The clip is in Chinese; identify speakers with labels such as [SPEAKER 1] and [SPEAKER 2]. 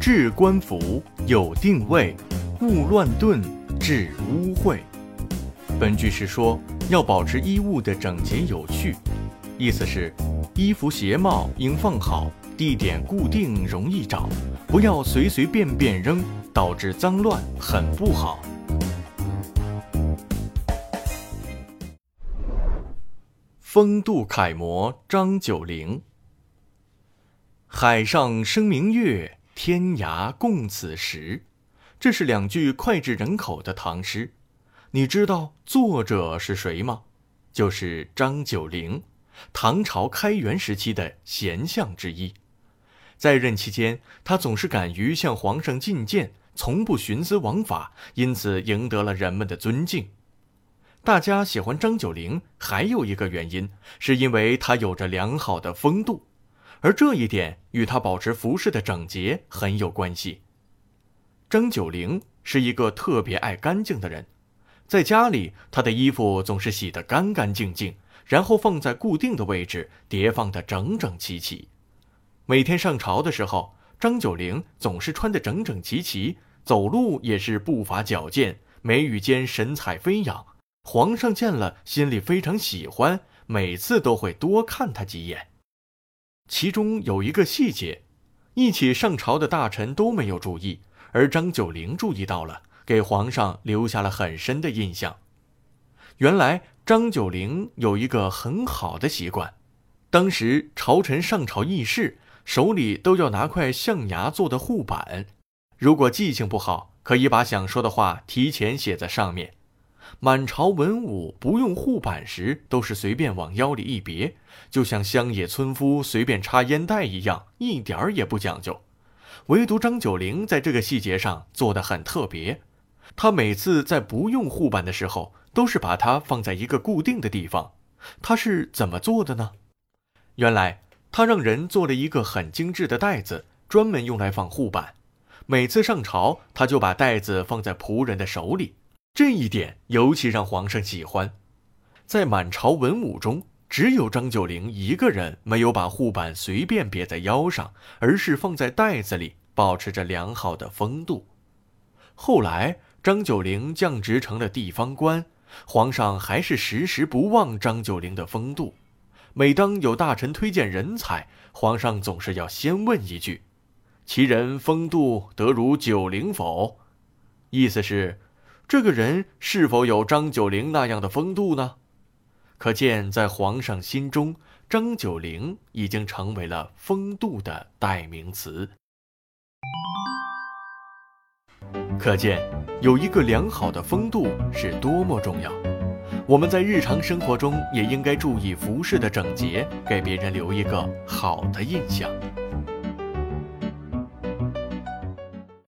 [SPEAKER 1] 置冠服，有定位，勿乱顿，致污秽。本句是说要保持衣物的整洁有序，意思是衣服鞋帽应放好，地点固定，容易找，不要随随便便扔，导致脏乱，很不好。风度楷模张九龄。海上生明月，天涯共此时。这是两句脍炙人口的唐诗。你知道作者是谁吗？就是张九龄，唐朝开元时期的贤相之一。在任期间，他总是敢于向皇上进谏，从不徇私枉法，因此赢得了人们的尊敬。大家喜欢张九龄，还有一个原因，是因为他有着良好的风度，而这一点与他保持服饰的整洁很有关系。张九龄是一个特别爱干净的人，在家里，他的衣服总是洗得干干净净，然后放在固定的位置，叠放得整整齐齐。每天上朝的时候，张九龄总是穿得整整齐齐，走路也是步伐矫健，眉宇间神采飞扬。皇上见了，心里非常喜欢，每次都会多看他几眼。其中有一个细节，一起上朝的大臣都没有注意，而张九龄注意到了，给皇上留下了很深的印象。原来张九龄有一个很好的习惯，当时朝臣上朝议事，手里都要拿块象牙做的护板，如果记性不好，可以把想说的话提前写在上面。满朝文武不用护板时，都是随便往腰里一别，就像乡野村夫随便插烟袋一样，一点儿也不讲究。唯独张九龄在这个细节上做得很特别，他每次在不用护板的时候，都是把它放在一个固定的地方。他是怎么做的呢？原来他让人做了一个很精致的袋子，专门用来放护板。每次上朝，他就把袋子放在仆人的手里。这一点尤其让皇上喜欢，在满朝文武中，只有张九龄一个人没有把护板随便别在腰上，而是放在袋子里，保持着良好的风度。后来，张九龄降职成了地方官，皇上还是时时不忘张九龄的风度。每当有大臣推荐人才，皇上总是要先问一句：“其人风度得如九龄否？”意思是。这个人是否有张九龄那样的风度呢？可见，在皇上心中，张九龄已经成为了风度的代名词。可见，有一个良好的风度是多么重要。我们在日常生活中也应该注意服饰的整洁，给别人留一个好的印象。